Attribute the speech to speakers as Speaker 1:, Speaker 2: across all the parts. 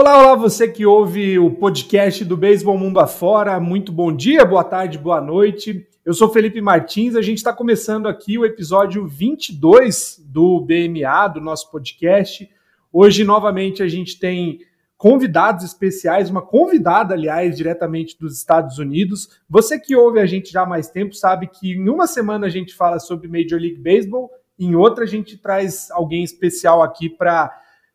Speaker 1: Olá, olá, você que ouve o podcast do Beisebol Mundo Afora. Muito bom dia, boa tarde, boa noite. Eu sou Felipe Martins, a gente está começando aqui o episódio 22 do BMA, do nosso podcast. Hoje, novamente, a gente tem convidados especiais, uma convidada, aliás, diretamente dos Estados Unidos. Você que ouve a gente já há mais tempo sabe que em uma semana a gente fala sobre Major League Baseball, em outra a gente traz alguém especial aqui para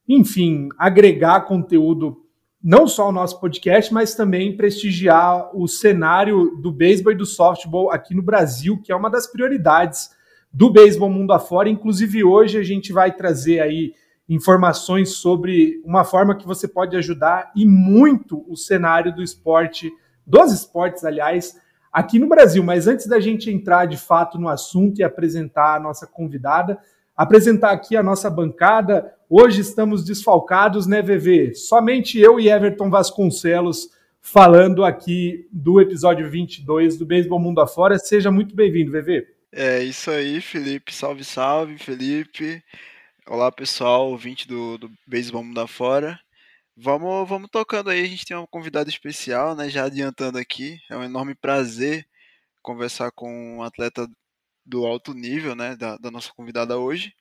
Speaker 1: enfim, agregar conteúdo não só ao nosso podcast, mas também prestigiar o cenário do beisebol e do softball aqui no Brasil, que é uma das prioridades do beisebol mundo afora. Inclusive, hoje a gente vai trazer aí informações sobre uma forma que você pode ajudar e muito o cenário do esporte, dos esportes, aliás, aqui no Brasil. Mas antes da gente entrar de fato no assunto e apresentar a nossa convidada, apresentar aqui a nossa bancada. Hoje estamos desfalcados, né, VV? Somente eu e Everton Vasconcelos falando aqui do episódio 22 do Beisebol Mundo Afora. Seja muito bem-vindo, VV.
Speaker 2: É isso aí, Felipe. Salve, salve, Felipe. Olá, pessoal, ouvinte do, do Beisebol Mundo Afora. Vamos, vamos tocando aí, a gente tem uma convidada especial, né? Já adiantando aqui, é um enorme prazer conversar com um atleta do alto nível, né, da, da nossa convidada hoje.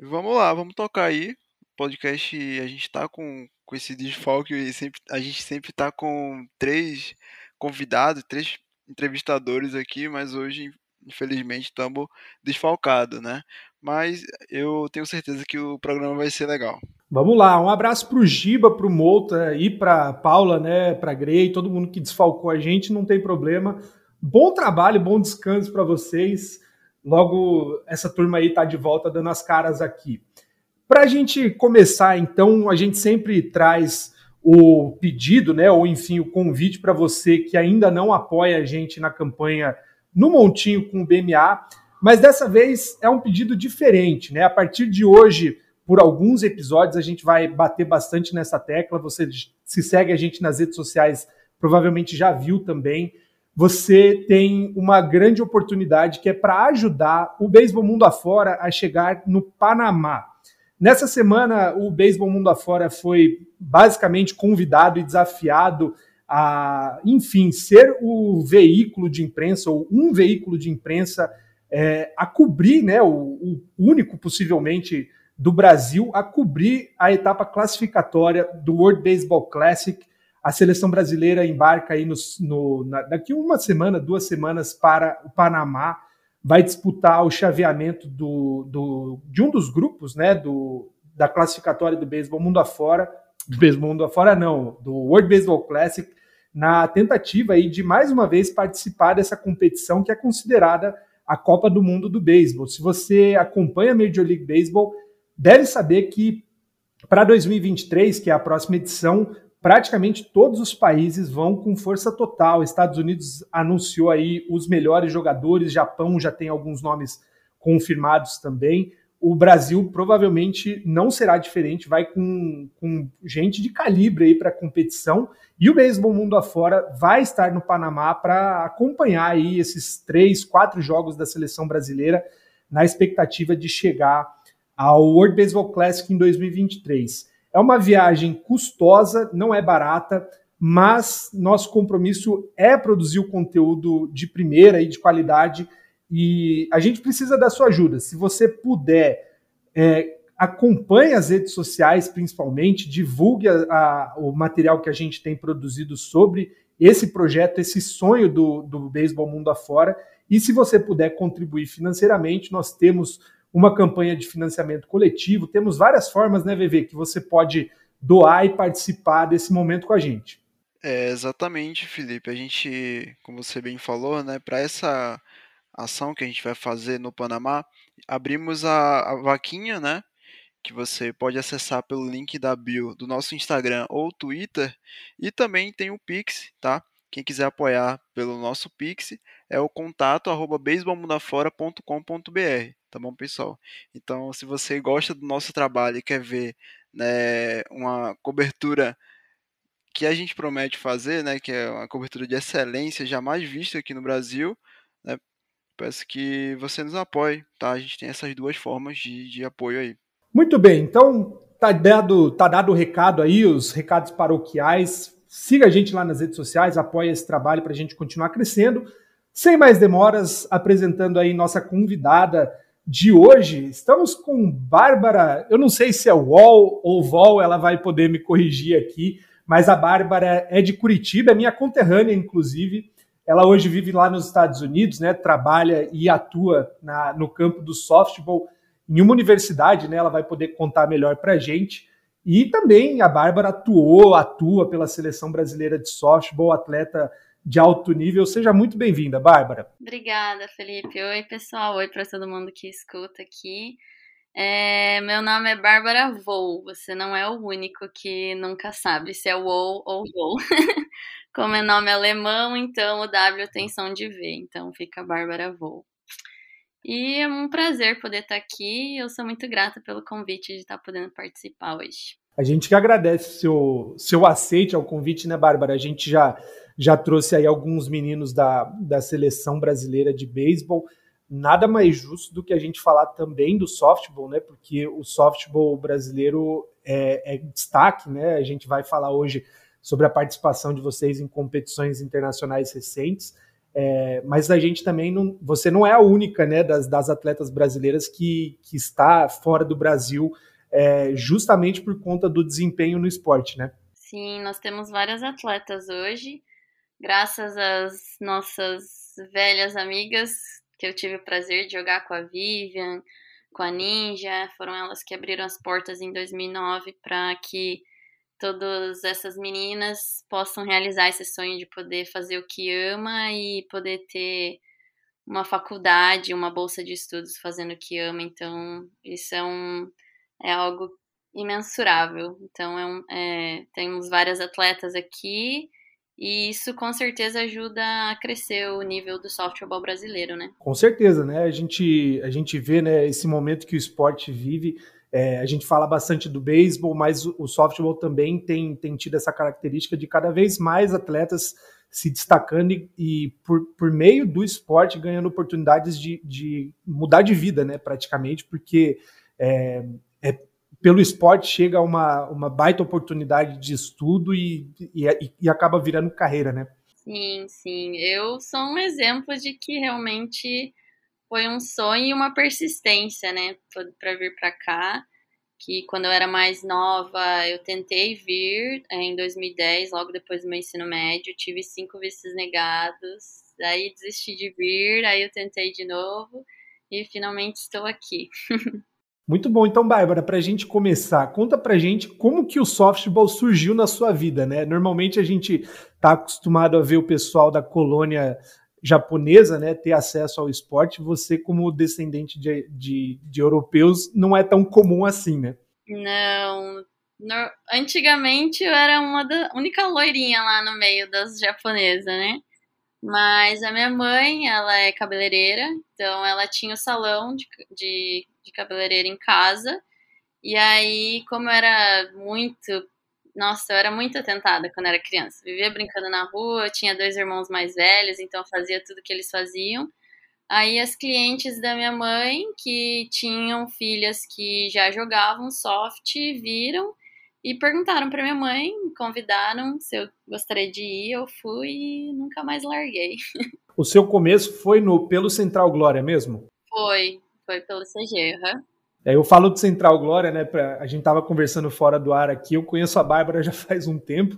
Speaker 2: Vamos lá, vamos tocar aí. Podcast, a gente tá com, com esse desfalque e sempre, a gente sempre tá com três convidados, três entrevistadores aqui, mas hoje, infelizmente, estamos desfalcados, né? Mas eu tenho certeza que o programa vai ser legal.
Speaker 1: Vamos lá, um abraço para o Giba, para o Mouta e para Paula, né, para Grey, todo mundo que desfalcou a gente, não tem problema. Bom trabalho, bom descanso para vocês. Logo, essa turma aí está de volta dando as caras aqui. Para a gente começar, então, a gente sempre traz o pedido, né, ou enfim, o convite para você que ainda não apoia a gente na campanha no Montinho com o BMA, mas dessa vez é um pedido diferente, né? A partir de hoje, por alguns episódios, a gente vai bater bastante nessa tecla. Você se segue a gente nas redes sociais, provavelmente já viu também você tem uma grande oportunidade que é para ajudar o beisebol mundo afora a chegar no Panamá. Nessa semana, o beisebol mundo afora foi basicamente convidado e desafiado a, enfim, ser o veículo de imprensa ou um veículo de imprensa é, a cobrir, né, o, o único possivelmente do Brasil a cobrir a etapa classificatória do World Baseball Classic a seleção brasileira embarca aí no, na, daqui uma semana, duas semanas para o Panamá, vai disputar o chaveamento do, do, de um dos grupos, né, do, da classificatória do beisebol mundo afora, do beisebol mundo afora não, do World Baseball Classic, na tentativa aí de mais uma vez participar dessa competição que é considerada a Copa do Mundo do Beisebol. Se você acompanha a Major League Baseball, deve saber que para 2023, que é a próxima edição, praticamente todos os países vão com força total. Estados Unidos anunciou aí os melhores jogadores, Japão já tem alguns nomes confirmados também. O Brasil provavelmente não será diferente, vai com, com gente de calibre aí para a competição. E o beisebol mundo afora vai estar no Panamá para acompanhar aí esses três, quatro jogos da seleção brasileira na expectativa de chegar ao World Baseball Classic em 2023. É uma viagem custosa, não é barata, mas nosso compromisso é produzir o conteúdo de primeira e de qualidade e a gente precisa da sua ajuda. Se você puder, é, acompanhe as redes sociais, principalmente, divulgue a, a, o material que a gente tem produzido sobre esse projeto, esse sonho do, do beisebol mundo afora. E se você puder contribuir financeiramente, nós temos uma campanha de financiamento coletivo. Temos várias formas, né, VV, que você pode doar e participar desse momento com a gente.
Speaker 2: É, exatamente, Felipe. A gente, como você bem falou, né, para essa ação que a gente vai fazer no Panamá, abrimos a, a vaquinha, né, que você pode acessar pelo link da bio do nosso Instagram ou Twitter, e também tem o Pix, tá? Quem quiser apoiar pelo nosso Pix é o contato arroba beisebol.com.br tá bom, pessoal? Então, se você gosta do nosso trabalho e quer ver né, uma cobertura que a gente promete fazer, né, que é uma cobertura de excelência jamais vista aqui no Brasil, né, peço que você nos apoie, tá? A gente tem essas duas formas de, de apoio aí.
Speaker 1: Muito bem, então tá dado, tá dado o recado aí, os recados paroquiais. Siga a gente lá nas redes sociais, apoie esse trabalho para a gente continuar crescendo. Sem mais demoras, apresentando aí nossa convidada de hoje. Estamos com Bárbara, eu não sei se é Wall ou Vol, ela vai poder me corrigir aqui, mas a Bárbara é de Curitiba, é minha conterrânea, inclusive. Ela hoje vive lá nos Estados Unidos, né? Trabalha e atua na, no campo do softball em uma universidade, né? Ela vai poder contar melhor para a gente. E também a Bárbara atuou, atua pela seleção brasileira de softball, atleta de alto nível. Seja muito bem-vinda, Bárbara.
Speaker 3: Obrigada, Felipe. Oi, pessoal. Oi para todo mundo que escuta aqui. É, meu nome é Bárbara Vou. Você não é o único que nunca sabe se é Vou ou Vou. Como é nome alemão, então o W tem som de V. Então fica Bárbara Vou. E é um prazer poder estar aqui. Eu sou muito grata pelo convite de estar podendo participar hoje.
Speaker 1: A gente que agradece seu, seu aceite ao convite, né, Bárbara? A gente já já trouxe aí alguns meninos da, da seleção brasileira de beisebol. Nada mais justo do que a gente falar também do softball, né? Porque o softball brasileiro é, é destaque, né? A gente vai falar hoje sobre a participação de vocês em competições internacionais recentes. É, mas a gente também não. Você não é a única né, das, das atletas brasileiras que, que está fora do Brasil é, justamente por conta do desempenho no esporte, né?
Speaker 3: Sim, nós temos várias atletas hoje graças às nossas velhas amigas que eu tive o prazer de jogar com a Vivian, com a Ninja, foram elas que abriram as portas em 2009 para que todas essas meninas possam realizar esse sonho de poder fazer o que ama e poder ter uma faculdade, uma bolsa de estudos fazendo o que ama. Então, isso é, um, é algo imensurável. Então, é um, é, temos várias atletas aqui e isso com certeza ajuda a crescer o nível do softball brasileiro, né?
Speaker 1: Com certeza, né? A gente, a gente vê né, esse momento que o esporte vive. É, a gente fala bastante do beisebol, mas o softball também tem, tem tido essa característica de cada vez mais atletas se destacando e, e por, por meio do esporte ganhando oportunidades de, de mudar de vida, né? Praticamente, porque é, é pelo esporte chega uma, uma baita oportunidade de estudo e, e, e, acaba virando carreira, né?
Speaker 3: Sim, sim. Eu sou um exemplo de que realmente foi um sonho e uma persistência, né, para vir para cá. Que quando eu era mais nova, eu tentei vir é, em 2010, logo depois do meu ensino médio, tive cinco vistos negados, aí desisti de vir, aí eu tentei de novo e finalmente estou aqui.
Speaker 1: Muito bom. Então, Bárbara, para a gente começar, conta para a gente como que o softball surgiu na sua vida, né? Normalmente a gente está acostumado a ver o pessoal da colônia japonesa, né, ter acesso ao esporte. Você, como descendente de, de, de europeus, não é tão comum assim, né?
Speaker 3: Não. No, antigamente eu era uma da única loirinha lá no meio das japonesas, né? Mas a minha mãe, ela é cabeleireira, então ela tinha o salão de, de, de cabeleireira em casa. E aí, como eu era muito. Nossa, eu era muito atentada quando era criança. Vivia brincando na rua, tinha dois irmãos mais velhos, então fazia tudo que eles faziam. Aí as clientes da minha mãe, que tinham filhas que já jogavam soft, viram e perguntaram para minha mãe, me convidaram se eu gostaria de ir, eu fui e nunca mais larguei.
Speaker 1: O seu começo foi no pelo Central Glória mesmo?
Speaker 3: Foi, foi pelo.
Speaker 1: É, eu falo do Central Glória, né? Pra, a gente tava conversando fora do ar aqui. Eu conheço a Bárbara já faz um tempo.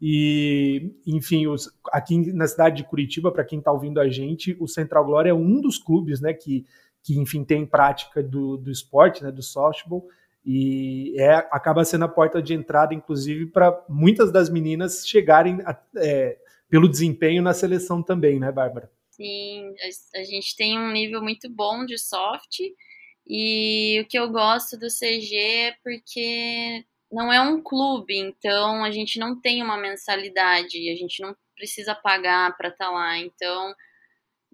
Speaker 1: E, enfim, os, aqui na cidade de Curitiba, para quem está ouvindo a gente, o Central Glória é um dos clubes, né, que, que enfim, tem prática do, do esporte, né, do softball e é, acaba sendo a porta de entrada, inclusive, para muitas das meninas chegarem a, é, pelo desempenho na seleção também, né, Bárbara?
Speaker 3: Sim, a, a gente tem um nível muito bom de soft e o que eu gosto do CG é porque não é um clube, então a gente não tem uma mensalidade, a gente não precisa pagar para estar tá lá, então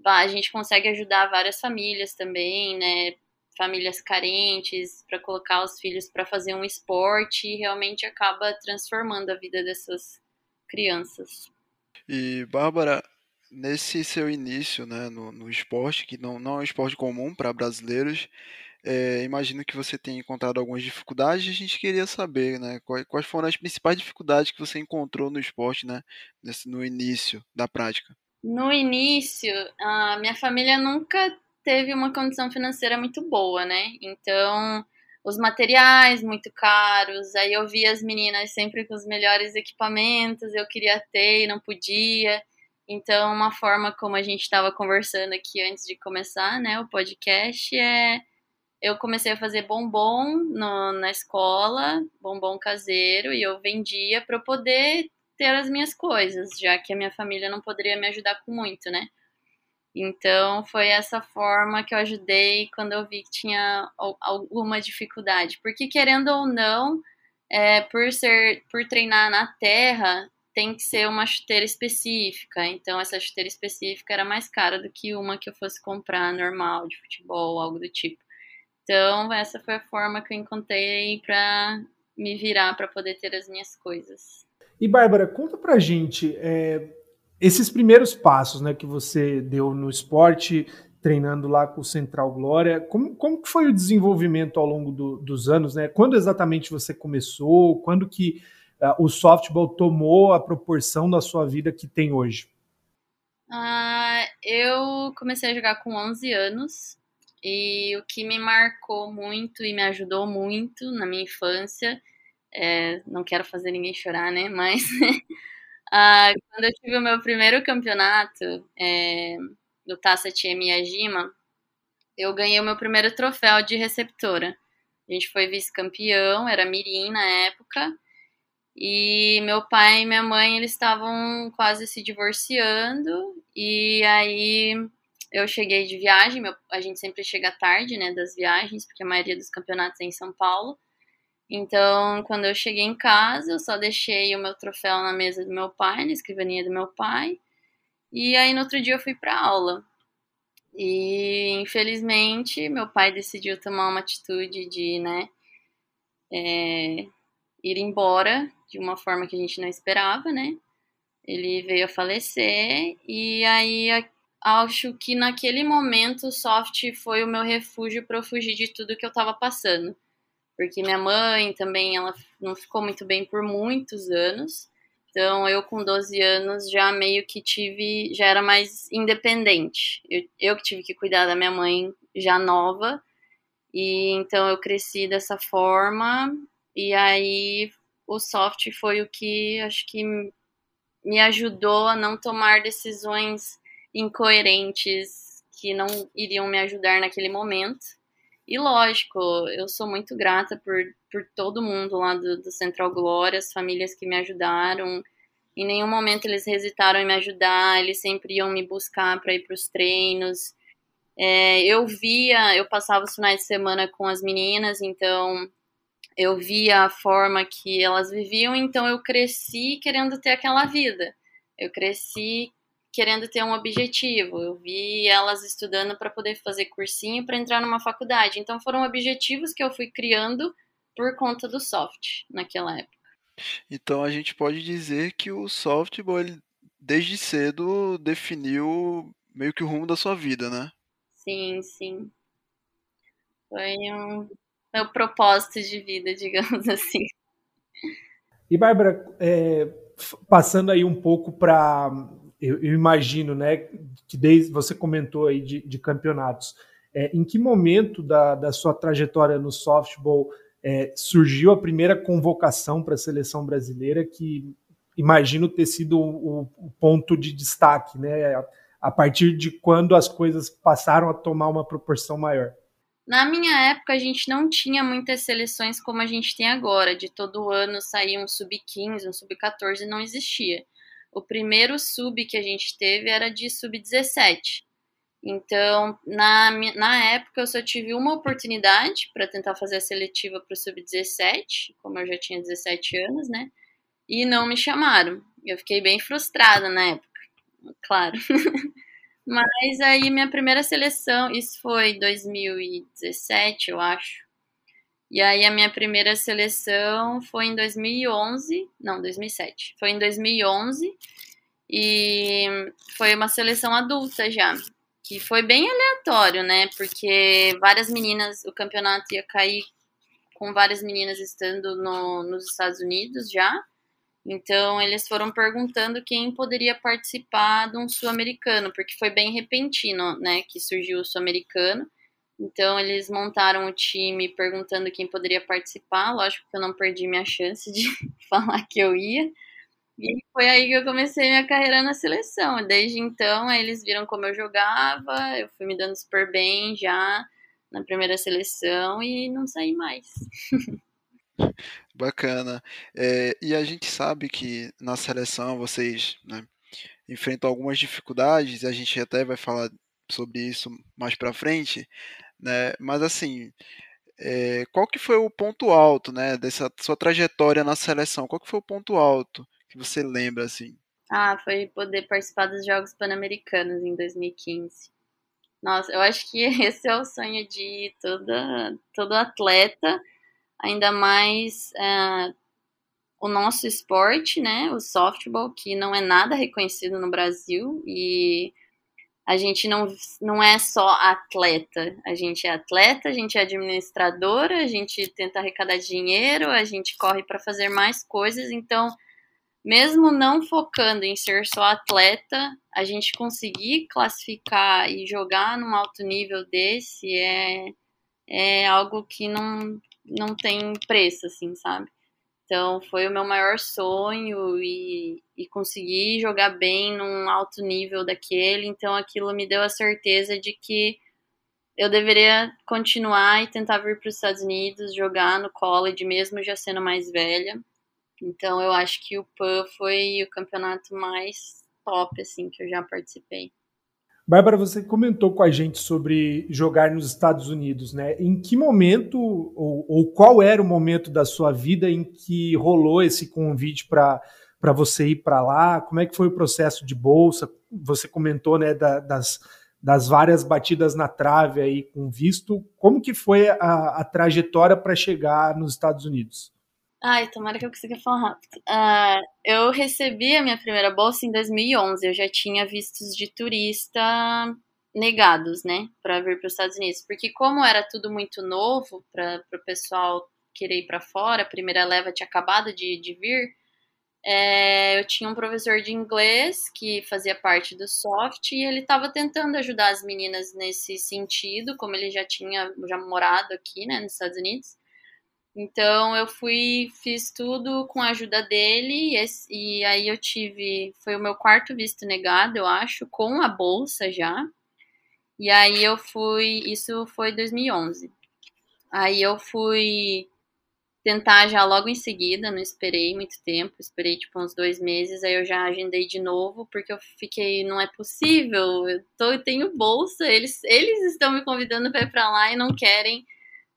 Speaker 3: a gente consegue ajudar várias famílias também, né? famílias carentes, para colocar os filhos para fazer um esporte e realmente acaba transformando a vida dessas crianças.
Speaker 2: E Bárbara, nesse seu início né, no, no esporte, que não, não é um esporte comum para brasileiros, é, imagino que você tenha encontrado algumas dificuldades. A gente queria saber, né, quais, quais foram as principais dificuldades que você encontrou no esporte, né, nesse, no início da prática.
Speaker 3: No início, a minha família nunca teve uma condição financeira muito boa, né? Então, os materiais muito caros, aí eu via as meninas sempre com os melhores equipamentos, eu queria ter e não podia. Então, uma forma como a gente estava conversando aqui antes de começar, né, o podcast é eu comecei a fazer bombom no, na escola, bombom caseiro, e eu vendia para poder ter as minhas coisas, já que a minha família não poderia me ajudar com muito, né? Então foi essa forma que eu ajudei quando eu vi que tinha alguma dificuldade, porque querendo ou não, é, por ser, por treinar na terra, tem que ser uma chuteira específica. Então essa chuteira específica era mais cara do que uma que eu fosse comprar normal de futebol, algo do tipo. Então, essa foi a forma que eu encontrei para me virar para poder ter as minhas coisas.
Speaker 1: E Bárbara, conta pra gente é, esses primeiros passos né, que você deu no esporte, treinando lá com o Central Glória. Como, como foi o desenvolvimento ao longo do, dos anos? Né? Quando exatamente você começou? Quando que o softball tomou a proporção da sua vida que tem hoje?
Speaker 3: Uh, eu comecei a jogar com 11 anos. E o que me marcou muito e me ajudou muito na minha infância, é, não quero fazer ninguém chorar, né? Mas ah, quando eu tive o meu primeiro campeonato é, do Taça TM Yajima, eu ganhei o meu primeiro troféu de receptora. A gente foi vice-campeão, era mirim na época. E meu pai e minha mãe, eles estavam quase se divorciando. E aí eu cheguei de viagem, meu, a gente sempre chega tarde, né, das viagens, porque a maioria dos campeonatos é em São Paulo. Então, quando eu cheguei em casa, eu só deixei o meu troféu na mesa do meu pai, na escrivaninha do meu pai. E aí, no outro dia, eu fui para aula. E, infelizmente, meu pai decidiu tomar uma atitude de, né, é, ir embora de uma forma que a gente não esperava, né? Ele veio a falecer e aí acho que naquele momento o soft foi o meu refúgio para eu fugir de tudo que eu estava passando. Porque minha mãe também, ela não ficou muito bem por muitos anos. Então, eu com 12 anos já meio que tive, já era mais independente. Eu, eu que tive que cuidar da minha mãe já nova. E então eu cresci dessa forma. E aí o soft foi o que acho que me ajudou a não tomar decisões incoerentes que não iriam me ajudar naquele momento. E lógico, eu sou muito grata por, por todo mundo lá do, do Central Glória, as famílias que me ajudaram. Em nenhum momento eles hesitaram em me ajudar, eles sempre iam me buscar para ir para os treinos. É, eu via, eu passava os finais de semana com as meninas, então eu via a forma que elas viviam, então eu cresci querendo ter aquela vida. Eu cresci querendo ter um objetivo. Eu vi elas estudando para poder fazer cursinho para entrar numa faculdade. Então foram objetivos que eu fui criando por conta do soft naquela época.
Speaker 2: Então a gente pode dizer que o softball ele, desde cedo definiu meio que o rumo da sua vida, né?
Speaker 3: Sim, sim. Foi um meu propósito de vida, digamos assim.
Speaker 1: E Bárbara, é, passando aí um pouco para eu, eu, imagino, né, que desde você comentou aí de, de campeonatos, é, em que momento da, da sua trajetória no softball é, surgiu a primeira convocação para a seleção brasileira, que imagino ter sido o, o ponto de destaque, né, a, a partir de quando as coisas passaram a tomar uma proporção maior?
Speaker 3: Na minha época, a gente não tinha muitas seleções como a gente tem agora, de todo ano sair um sub-15, um sub-14, não existia. O primeiro sub que a gente teve era de sub-17. Então, na, na época, eu só tive uma oportunidade para tentar fazer a seletiva para o sub-17, como eu já tinha 17 anos, né? E não me chamaram. Eu fiquei bem frustrada na época, claro. Mas aí, minha primeira seleção, isso foi 2017, eu acho. E aí a minha primeira seleção foi em 2011, não, 2007. Foi em 2011 e foi uma seleção adulta já. que foi bem aleatório, né? Porque várias meninas, o campeonato ia cair com várias meninas estando no, nos Estados Unidos já. Então eles foram perguntando quem poderia participar de um sul-americano, porque foi bem repentino, né, que surgiu o sul-americano. Então eles montaram o time perguntando quem poderia participar. Lógico que eu não perdi minha chance de falar que eu ia. E foi aí que eu comecei minha carreira na seleção. Desde então, eles viram como eu jogava, eu fui me dando super bem já na primeira seleção e não saí mais.
Speaker 2: Bacana. É, e a gente sabe que na seleção vocês né, enfrentam algumas dificuldades, e a gente até vai falar sobre isso mais para frente, né? Mas assim, é, qual que foi o ponto alto, né, dessa sua trajetória na seleção? Qual que foi o ponto alto que você lembra assim?
Speaker 3: Ah, foi poder participar dos Jogos Pan-Americanos em 2015. Nossa, eu acho que esse é o sonho de toda, todo atleta, ainda mais uh, o nosso esporte, né? O softball, que não é nada reconhecido no Brasil e a gente não, não é só atleta, a gente é atleta, a gente é administradora, a gente tenta arrecadar dinheiro, a gente corre para fazer mais coisas, então mesmo não focando em ser só atleta, a gente conseguir classificar e jogar num alto nível desse é, é algo que não, não tem preço, assim, sabe? Então foi o meu maior sonho e, e conseguir jogar bem num alto nível daquele. Então aquilo me deu a certeza de que eu deveria continuar e tentar vir para os Estados Unidos, jogar no college, mesmo já sendo mais velha. Então eu acho que o PAN foi o campeonato mais top assim que eu já participei.
Speaker 1: Bárbara, você comentou com a gente sobre jogar nos Estados Unidos, né? Em que momento ou, ou qual era o momento da sua vida em que rolou esse convite para você ir para lá? Como é que foi o processo de bolsa? Você comentou, né, da, das, das várias batidas na trave aí com visto. Como que foi a, a trajetória para chegar nos Estados Unidos?
Speaker 3: Ai, tomara que eu consiga falar rápido. Uh, eu recebi a minha primeira bolsa em 2011. Eu já tinha vistos de turista negados, né, para vir para os Estados Unidos. Porque, como era tudo muito novo para o pessoal querer ir para fora, a primeira leva tinha acabado de, de vir. É, eu tinha um professor de inglês que fazia parte do soft e ele estava tentando ajudar as meninas nesse sentido, como ele já tinha já morado aqui, né, nos Estados Unidos. Então eu fui, fiz tudo com a ajuda dele e, e, aí eu tive, foi o meu quarto visto negado, eu acho, com a bolsa já. E aí eu fui, isso foi 2011. Aí eu fui tentar já logo em seguida, não esperei muito tempo, esperei tipo uns dois meses, aí eu já agendei de novo, porque eu fiquei, não é possível, eu, tô, eu tenho bolsa, eles, eles estão me convidando para ir para lá e não querem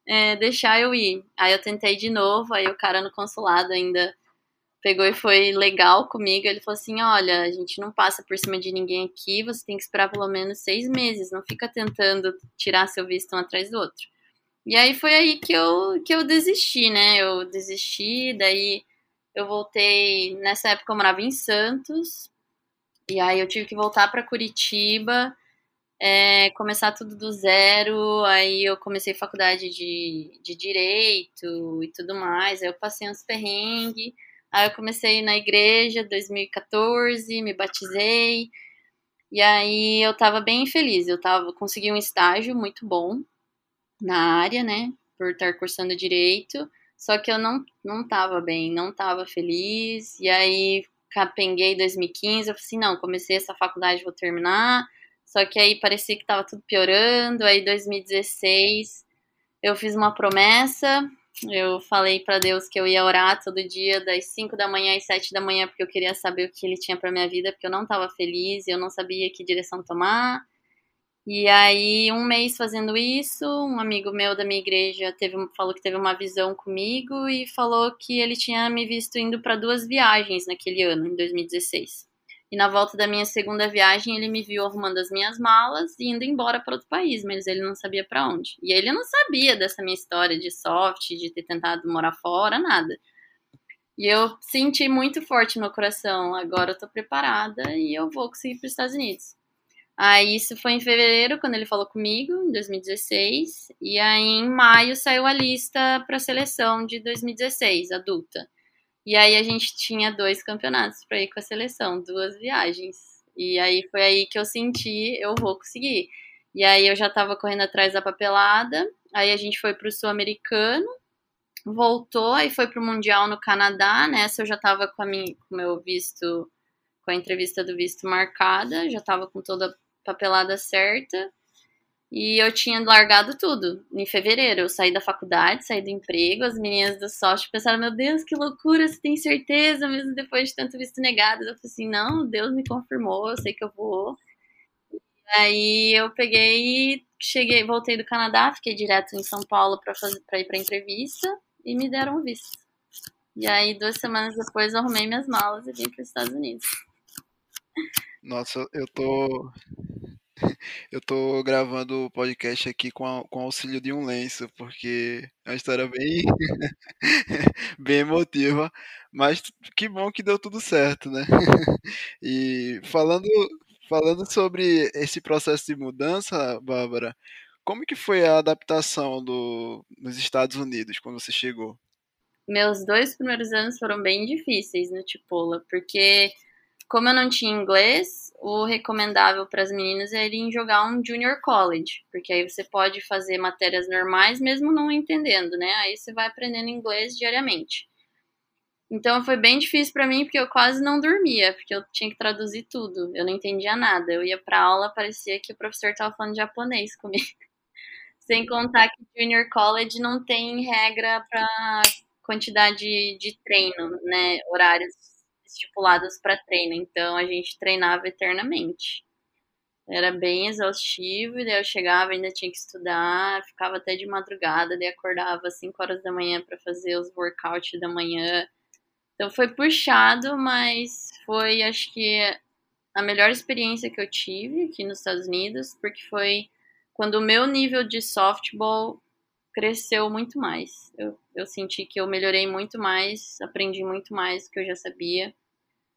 Speaker 3: é, deixar eu ir. Aí eu tentei de novo, aí o cara no consulado ainda pegou e foi legal comigo. Ele falou assim: olha, a gente não passa por cima de ninguém aqui, você tem que esperar pelo menos seis meses, não fica tentando tirar seu visto um atrás do outro. E aí foi aí que eu, que eu desisti, né? Eu desisti, daí eu voltei. Nessa época eu morava em Santos, e aí eu tive que voltar para Curitiba é, começar tudo do zero. Aí eu comecei faculdade de, de direito e tudo mais. Aí eu passei uns perrengues. Aí eu comecei na igreja 2014, me batizei. E aí eu tava bem feliz. Eu tava consegui um estágio muito bom na área, né? Por estar cursando direito. Só que eu não, não tava bem, não tava feliz. E aí capenguei 2015. Eu falei assim: não, comecei essa faculdade, vou terminar. Só que aí parecia que estava tudo piorando. Aí 2016 eu fiz uma promessa. Eu falei para Deus que eu ia orar todo dia das 5 da manhã às 7 da manhã porque eu queria saber o que ele tinha para minha vida, porque eu não estava feliz, eu não sabia que direção tomar. E aí, um mês fazendo isso, um amigo meu da minha igreja teve, falou que teve uma visão comigo e falou que ele tinha me visto indo para duas viagens naquele ano, em 2016. E na volta da minha segunda viagem, ele me viu arrumando as minhas malas e indo embora para outro país, mas ele não sabia para onde. E ele não sabia dessa minha história de soft, de ter tentado morar fora, nada. E eu senti muito forte no meu coração, agora eu tô preparada e eu vou conseguir para os Estados Unidos. Aí isso foi em fevereiro, quando ele falou comigo, em 2016. E aí em maio saiu a lista para a seleção de 2016, adulta. E aí a gente tinha dois campeonatos para ir com a seleção, duas viagens. E aí foi aí que eu senti, eu vou conseguir. E aí eu já estava correndo atrás da papelada. Aí a gente foi para o Sul-Americano, voltou, aí foi para o Mundial no Canadá. Nessa eu já estava com, com o meu visto, com a entrevista do visto marcada, já estava com toda a papelada certa. E eu tinha largado tudo em fevereiro. Eu saí da faculdade, saí do emprego. As meninas do software pensaram: Meu Deus, que loucura, você tem certeza, mesmo depois de tanto visto negado? Eu falei assim: Não, Deus me confirmou, eu sei que eu vou. Aí eu peguei, cheguei, voltei do Canadá, fiquei direto em São Paulo para ir para entrevista e me deram o visto. E aí duas semanas depois eu arrumei minhas malas e vim para os Estados Unidos.
Speaker 2: Nossa, eu tô eu tô gravando o podcast aqui com, a, com auxílio de um lenço, porque é uma história bem bem emotiva, mas que bom que deu tudo certo, né? E falando Falando sobre esse processo de mudança, Bárbara, como que foi a adaptação do, nos Estados Unidos quando você chegou?
Speaker 3: Meus dois primeiros anos foram bem difíceis no Tipola, porque como eu não tinha inglês, o recomendável para as meninas é irem jogar um junior college, porque aí você pode fazer matérias normais mesmo não entendendo, né? Aí você vai aprendendo inglês diariamente. Então foi bem difícil para mim porque eu quase não dormia, porque eu tinha que traduzir tudo. Eu não entendia nada. Eu ia para aula, parecia que o professor estava falando japonês comigo. Sem contar que junior college não tem regra para quantidade de treino, né, horários estipulados para treino. Então a gente treinava eternamente. Era bem exaustivo, e daí eu chegava, ainda tinha que estudar, ficava até de madrugada, daí acordava às 5 horas da manhã para fazer os workouts da manhã então foi puxado, mas foi, acho que, a melhor experiência que eu tive aqui nos Estados Unidos, porque foi quando o meu nível de softball cresceu muito mais. Eu, eu senti que eu melhorei muito mais, aprendi muito mais do que eu já sabia.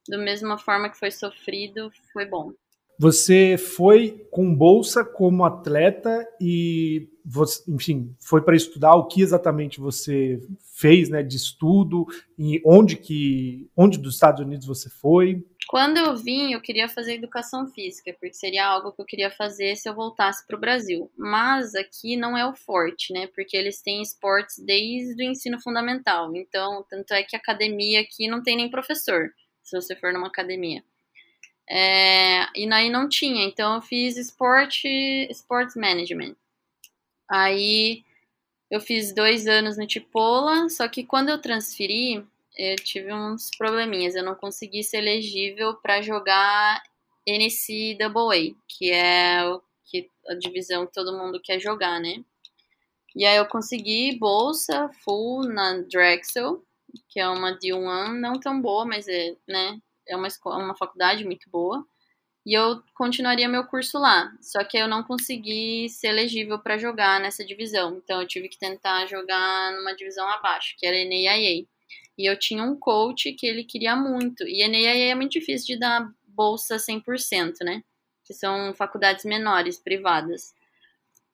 Speaker 3: Da mesma forma que foi sofrido, foi bom.
Speaker 1: Você foi com bolsa como atleta e, você, enfim, foi para estudar o que exatamente você fez, né, de estudo e onde que, onde dos Estados Unidos você foi?
Speaker 3: Quando eu vim, eu queria fazer educação física, porque seria algo que eu queria fazer se eu voltasse para o Brasil. Mas aqui não é o forte, né? Porque eles têm esportes desde o ensino fundamental. Então, tanto é que a academia aqui não tem nem professor, se você for numa academia. É, e aí não tinha, então eu fiz esporte, sports management. Aí eu fiz dois anos no Tipola, só que quando eu transferi, eu tive uns probleminhas. Eu não consegui ser elegível para jogar NCAA, que é o, que, a divisão que todo mundo quer jogar, né? E aí eu consegui bolsa full na Drexel, que é uma de um ano, não tão boa, mas é, né, é uma, escola, uma faculdade muito boa. E eu continuaria meu curso lá. Só que eu não consegui ser elegível para jogar nessa divisão. Então eu tive que tentar jogar numa divisão abaixo, que era NAIA. E eu tinha um coach que ele queria muito. E NAIA é muito difícil de dar bolsa 100%, né? Que são faculdades menores, privadas.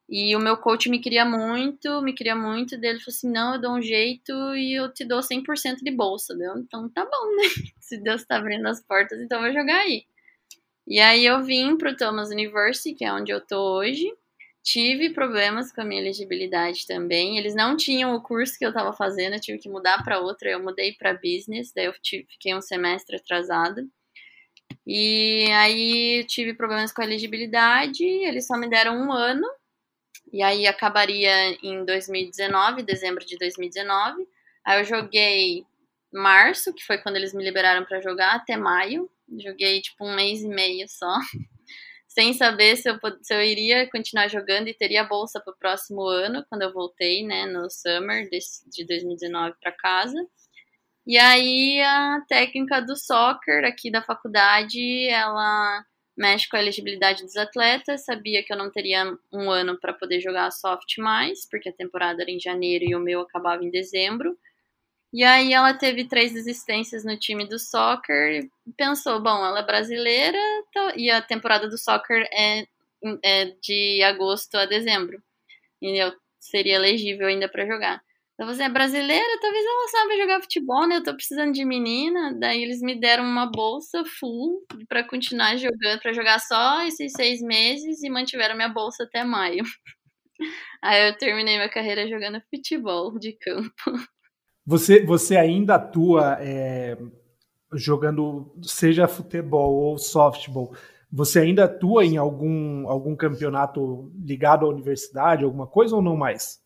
Speaker 3: E o meu coach me queria muito, me queria muito. Dele falou assim: não, eu dou um jeito e eu te dou 100% de bolsa. Deu? Então tá bom, né? Se Deus tá abrindo as portas, então eu vou jogar aí. E aí eu vim pro Thomas University, que é onde eu tô hoje. Tive problemas com a minha elegibilidade também. Eles não tinham o curso que eu tava fazendo, eu tive que mudar para outro. Eu mudei para business, daí eu tive, fiquei um semestre atrasado. E aí tive problemas com a elegibilidade, eles só me deram um ano e aí acabaria em 2019, dezembro de 2019. Aí eu joguei março, que foi quando eles me liberaram para jogar, até maio. Joguei tipo um mês e meio só, sem saber se eu, se eu iria continuar jogando e teria bolsa para o próximo ano, quando eu voltei, né, no summer de, de 2019 para casa. E aí a técnica do soccer aqui da faculdade, ela mexe com a elegibilidade dos atletas. Sabia que eu não teria um ano para poder jogar soft mais, porque a temporada era em janeiro e o meu acabava em dezembro. E aí ela teve três desistências no time do soccer e pensou, bom, ela é brasileira e a temporada do soccer é, é de agosto a dezembro. E eu seria elegível ainda para jogar. Então você é brasileira, talvez ela saiba jogar futebol, né? Eu tô precisando de menina. Daí eles me deram uma bolsa full para continuar jogando, para jogar só esses seis meses e mantiveram minha bolsa até maio. Aí eu terminei minha carreira jogando futebol de campo.
Speaker 1: Você, você ainda atua é, jogando, seja futebol ou softball, você ainda atua em algum, algum campeonato ligado à universidade, alguma coisa ou não mais?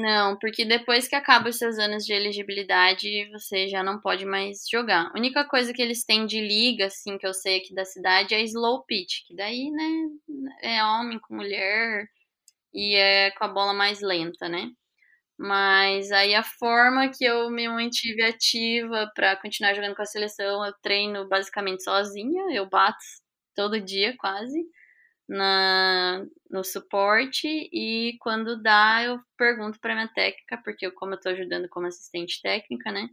Speaker 3: Não, porque depois que acaba os seus anos de elegibilidade, você já não pode mais jogar. A única coisa que eles têm de liga, assim, que eu sei aqui da cidade é slow pitch, que daí, né, é homem com mulher e é com a bola mais lenta, né? Mas aí a forma que eu me mantive ativa para continuar jogando com a seleção, eu treino basicamente sozinha, eu bato todo dia quase na, no suporte e quando dá eu pergunto para minha técnica, porque eu, como eu tô ajudando como assistente técnica, né?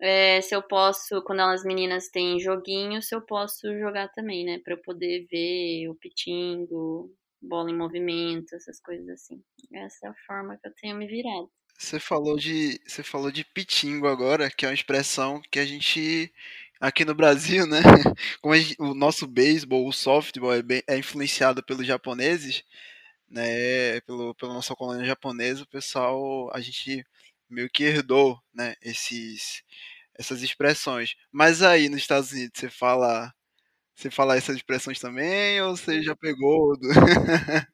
Speaker 3: É, se eu posso, quando as meninas têm joguinho, se eu posso jogar também, né? Para eu poder ver o pitingo, bola em movimento, essas coisas assim. Essa é a forma que eu tenho me virado.
Speaker 2: Você falou de, você falou de pitingo agora, que é uma expressão que a gente aqui no Brasil, né? Como gente, o nosso beisebol, o softball é, bem, é influenciado pelos japoneses, né? Pelo, pela nossa colônia japonesa, o pessoal, a gente meio que herdou, né? Esses, essas expressões. Mas aí nos Estados Unidos você fala você fala essas expressões também ou você já pegou? Do...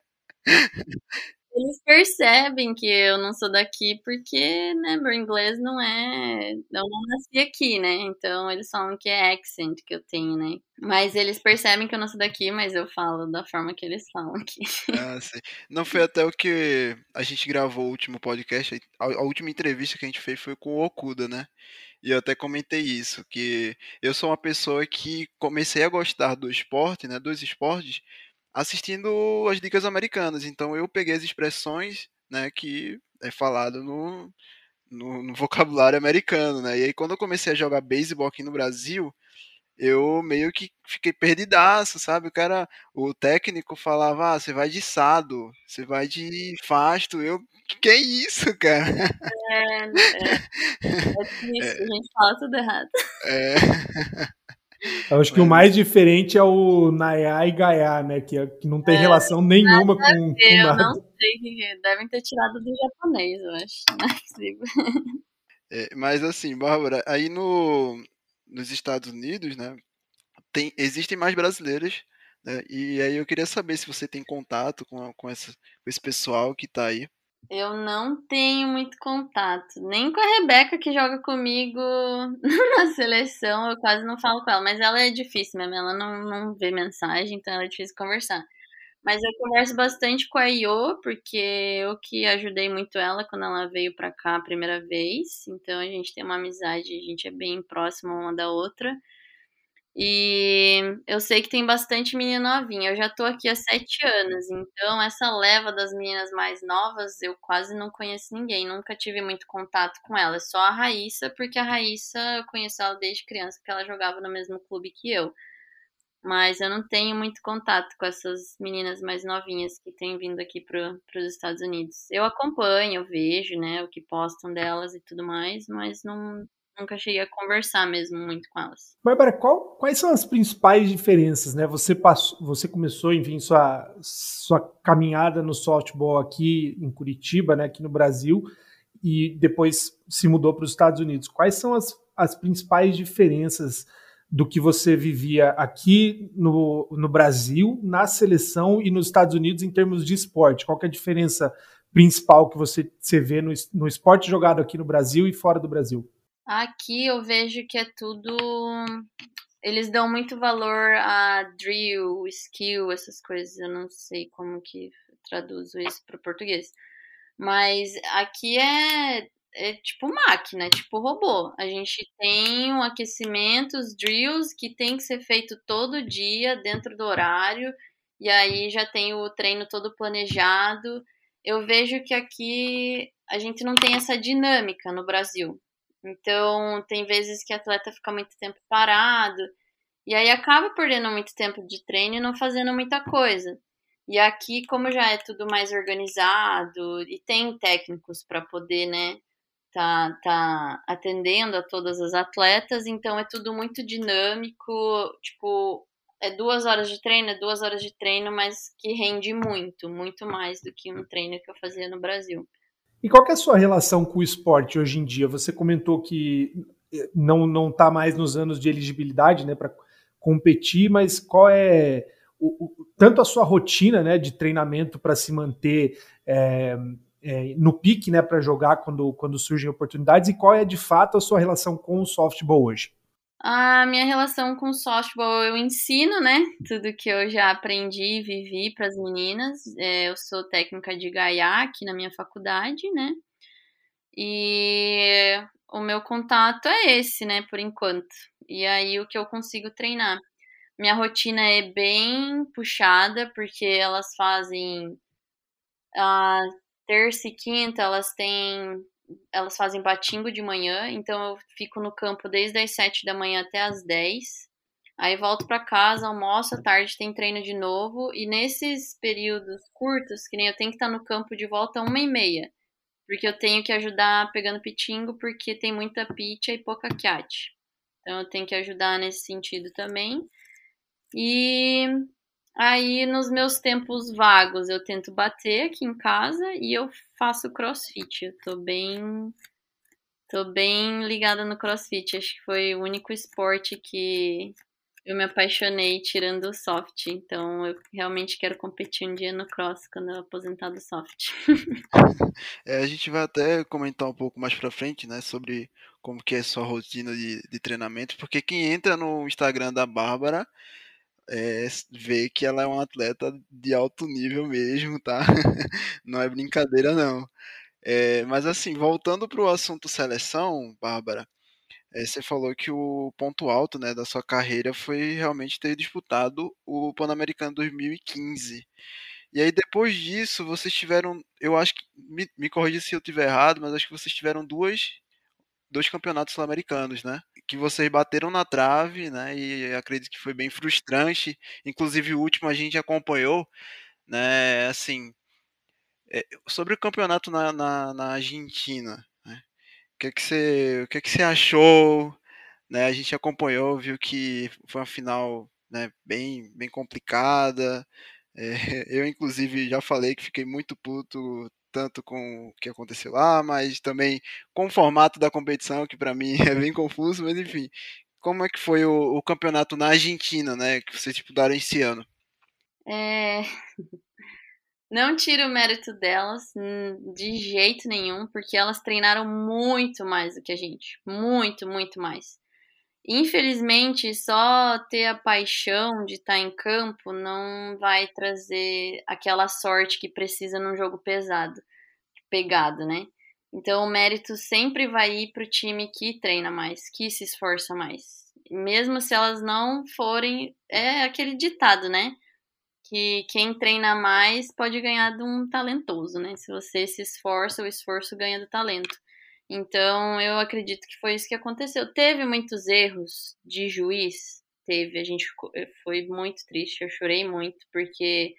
Speaker 3: Eles percebem que eu não sou daqui porque, né, meu inglês não é. Eu não nasci aqui, né? Então eles falam que é accent que eu tenho, né? Mas eles percebem que eu não sou daqui, mas eu falo da forma que eles falam aqui.
Speaker 2: Ah, sim. Não foi até o que a gente gravou o último podcast, a, a última entrevista que a gente fez foi com o Okuda, né? E eu até comentei isso, que eu sou uma pessoa que comecei a gostar do esporte, né, dos esportes, assistindo as dicas americanas. Então eu peguei as expressões, né, que é falado no, no, no vocabulário americano, né? E aí quando eu comecei a jogar beisebol aqui no Brasil, eu meio que fiquei perdidaço, sabe? O cara, o técnico falava, ah, você vai de sado, você vai de fasto. Eu, que é isso, cara?
Speaker 3: É, é, é difícil, é, a gente fala tudo errado.
Speaker 2: É.
Speaker 1: Eu acho que o mais diferente é o Nayá e Gaiá, né? Que, é, que não tem é, relação nenhuma com, com
Speaker 3: Eu nada. não sei, devem ter tirado do japonês, eu acho.
Speaker 2: É, mas assim, Bárbara, aí no, nos Estados Unidos, né, tem, existem mais brasileiras, né, e aí eu queria saber se você tem contato com, com, essa, com esse pessoal que está aí.
Speaker 3: Eu não tenho muito contato, nem com a Rebeca que joga comigo na seleção, eu quase não falo com ela, mas ela é difícil mesmo, ela não, não vê mensagem, então é difícil conversar. Mas eu converso bastante com a Io, porque eu que ajudei muito ela quando ela veio pra cá a primeira vez. Então a gente tem uma amizade, a gente é bem próxima uma da outra. E eu sei que tem bastante menina novinha. Eu já tô aqui há sete anos, então essa leva das meninas mais novas eu quase não conheço ninguém. Nunca tive muito contato com ela. Só a Raíssa, porque a Raíssa eu conheço ela desde criança, porque ela jogava no mesmo clube que eu mas eu não tenho muito contato com essas meninas mais novinhas que têm vindo aqui para os Estados Unidos. Eu acompanho, eu vejo, né, o que postam delas e tudo mais, mas não, nunca cheguei a conversar mesmo muito com elas.
Speaker 1: Bárbara, qual, quais são as principais diferenças, né? Você passou, você começou, enfim, sua, sua caminhada no softball aqui em Curitiba, né, aqui no Brasil, e depois se mudou para os Estados Unidos. Quais são as, as principais diferenças? do que você vivia aqui no, no Brasil, na seleção e nos Estados Unidos em termos de esporte? Qual é a diferença principal que você, você vê no, no esporte jogado aqui no Brasil e fora do Brasil?
Speaker 3: Aqui eu vejo que é tudo. Eles dão muito valor a drill, skill, essas coisas. Eu não sei como que traduzo isso para o português. Mas aqui é é tipo máquina, é tipo robô. A gente tem um aquecimento, os drills que tem que ser feito todo dia dentro do horário, e aí já tem o treino todo planejado. Eu vejo que aqui a gente não tem essa dinâmica no Brasil. Então, tem vezes que o atleta fica muito tempo parado e aí acaba perdendo muito tempo de treino e não fazendo muita coisa. E aqui, como já é tudo mais organizado e tem técnicos para poder, né, tá, tá atendendo a todas as atletas, então é tudo muito dinâmico, tipo, é duas horas de treino, é duas horas de treino, mas que rende muito, muito mais do que um treino que eu fazia no Brasil.
Speaker 1: E qual é a sua relação com o esporte hoje em dia? Você comentou que eh, não não está mais nos anos de elegibilidade, né, para competir, mas qual é o, o, tanto a sua rotina, né, de treinamento para se manter é, é, no pique, né, para jogar quando quando surgem oportunidades e qual é de fato a sua relação com o softball hoje?
Speaker 3: A minha relação com softball, eu ensino, né? Tudo que eu já aprendi e vivi para as meninas. É, eu sou técnica de Gaia aqui na minha faculdade, né? E o meu contato é esse, né, por enquanto. E aí o que eu consigo treinar. Minha rotina é bem puxada, porque elas fazem a terça e quinta, elas têm elas fazem batimbo de manhã, então eu fico no campo desde as 7 da manhã até as 10. Aí volto para casa, almoço, à tarde tem treino de novo. E nesses períodos curtos, que nem eu tenho que estar no campo de volta uma e meia. Porque eu tenho que ajudar pegando pitingo, porque tem muita picha e pouca quiate. Então eu tenho que ajudar nesse sentido também. E Aí, nos meus tempos vagos, eu tento bater aqui em casa e eu faço crossfit. Eu tô bem. tô bem ligada no crossfit. Acho que foi o único esporte que eu me apaixonei tirando o soft. Então, eu realmente quero competir um dia no cross quando eu aposentar do soft.
Speaker 2: é, a gente vai até comentar um pouco mais pra frente, né, sobre como que é sua rotina de, de treinamento, porque quem entra no Instagram da Bárbara é, ver que ela é uma atleta de alto nível mesmo, tá? não é brincadeira, não. É, mas assim, voltando para o assunto seleção, Bárbara, é, você falou que o ponto alto né, da sua carreira foi realmente ter disputado o Pan-Americano 2015. E aí depois disso, vocês tiveram, eu acho que, me, me corrija se eu estiver errado, mas acho que vocês tiveram duas dois campeonatos sul-americanos, né? Que vocês bateram na trave, né? E acredito que foi bem frustrante. Inclusive o último a gente acompanhou, né? Assim, é, sobre o campeonato na, na, na Argentina, né? O que é que você, o que é que você achou? Né? A gente acompanhou, viu que foi uma final, né? Bem, bem complicada. É, eu inclusive já falei que fiquei muito puto tanto com o que aconteceu lá, mas também com o formato da competição, que para mim é bem confuso, mas enfim. Como é que foi o, o campeonato na Argentina, né, que vocês disputaram esse ano?
Speaker 3: É... Não tiro o mérito delas hum, de jeito nenhum, porque elas treinaram muito mais do que a gente. Muito, muito mais. Infelizmente, só ter a paixão de estar em campo não vai trazer aquela sorte que precisa num jogo pesado, pegado, né? Então, o mérito sempre vai ir para o time que treina mais, que se esforça mais. Mesmo se elas não forem. É aquele ditado, né? Que quem treina mais pode ganhar de um talentoso, né? Se você se esforça, o esforço ganha do talento. Então, eu acredito que foi isso que aconteceu. Teve muitos erros de juiz, teve. A gente foi muito triste, eu chorei muito, porque